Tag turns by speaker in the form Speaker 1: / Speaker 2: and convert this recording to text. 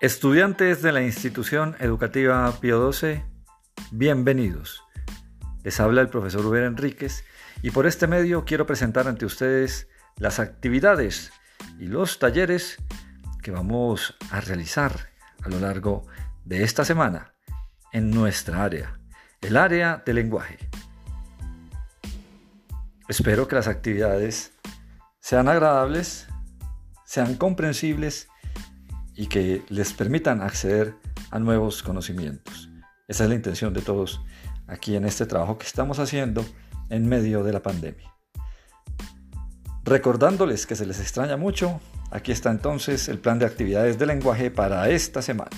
Speaker 1: Estudiantes de la institución educativa Pío XII, bienvenidos. Les habla el profesor Uber Enríquez y por este medio quiero presentar ante ustedes las actividades y los talleres que vamos a realizar a lo largo de esta semana en nuestra área, el área de lenguaje. Espero que las actividades sean agradables, sean comprensibles y que les permitan acceder a nuevos conocimientos. Esa es la intención de todos aquí en este trabajo que estamos haciendo en medio de la pandemia. Recordándoles que se les extraña mucho, aquí está entonces el plan de actividades de lenguaje para esta semana.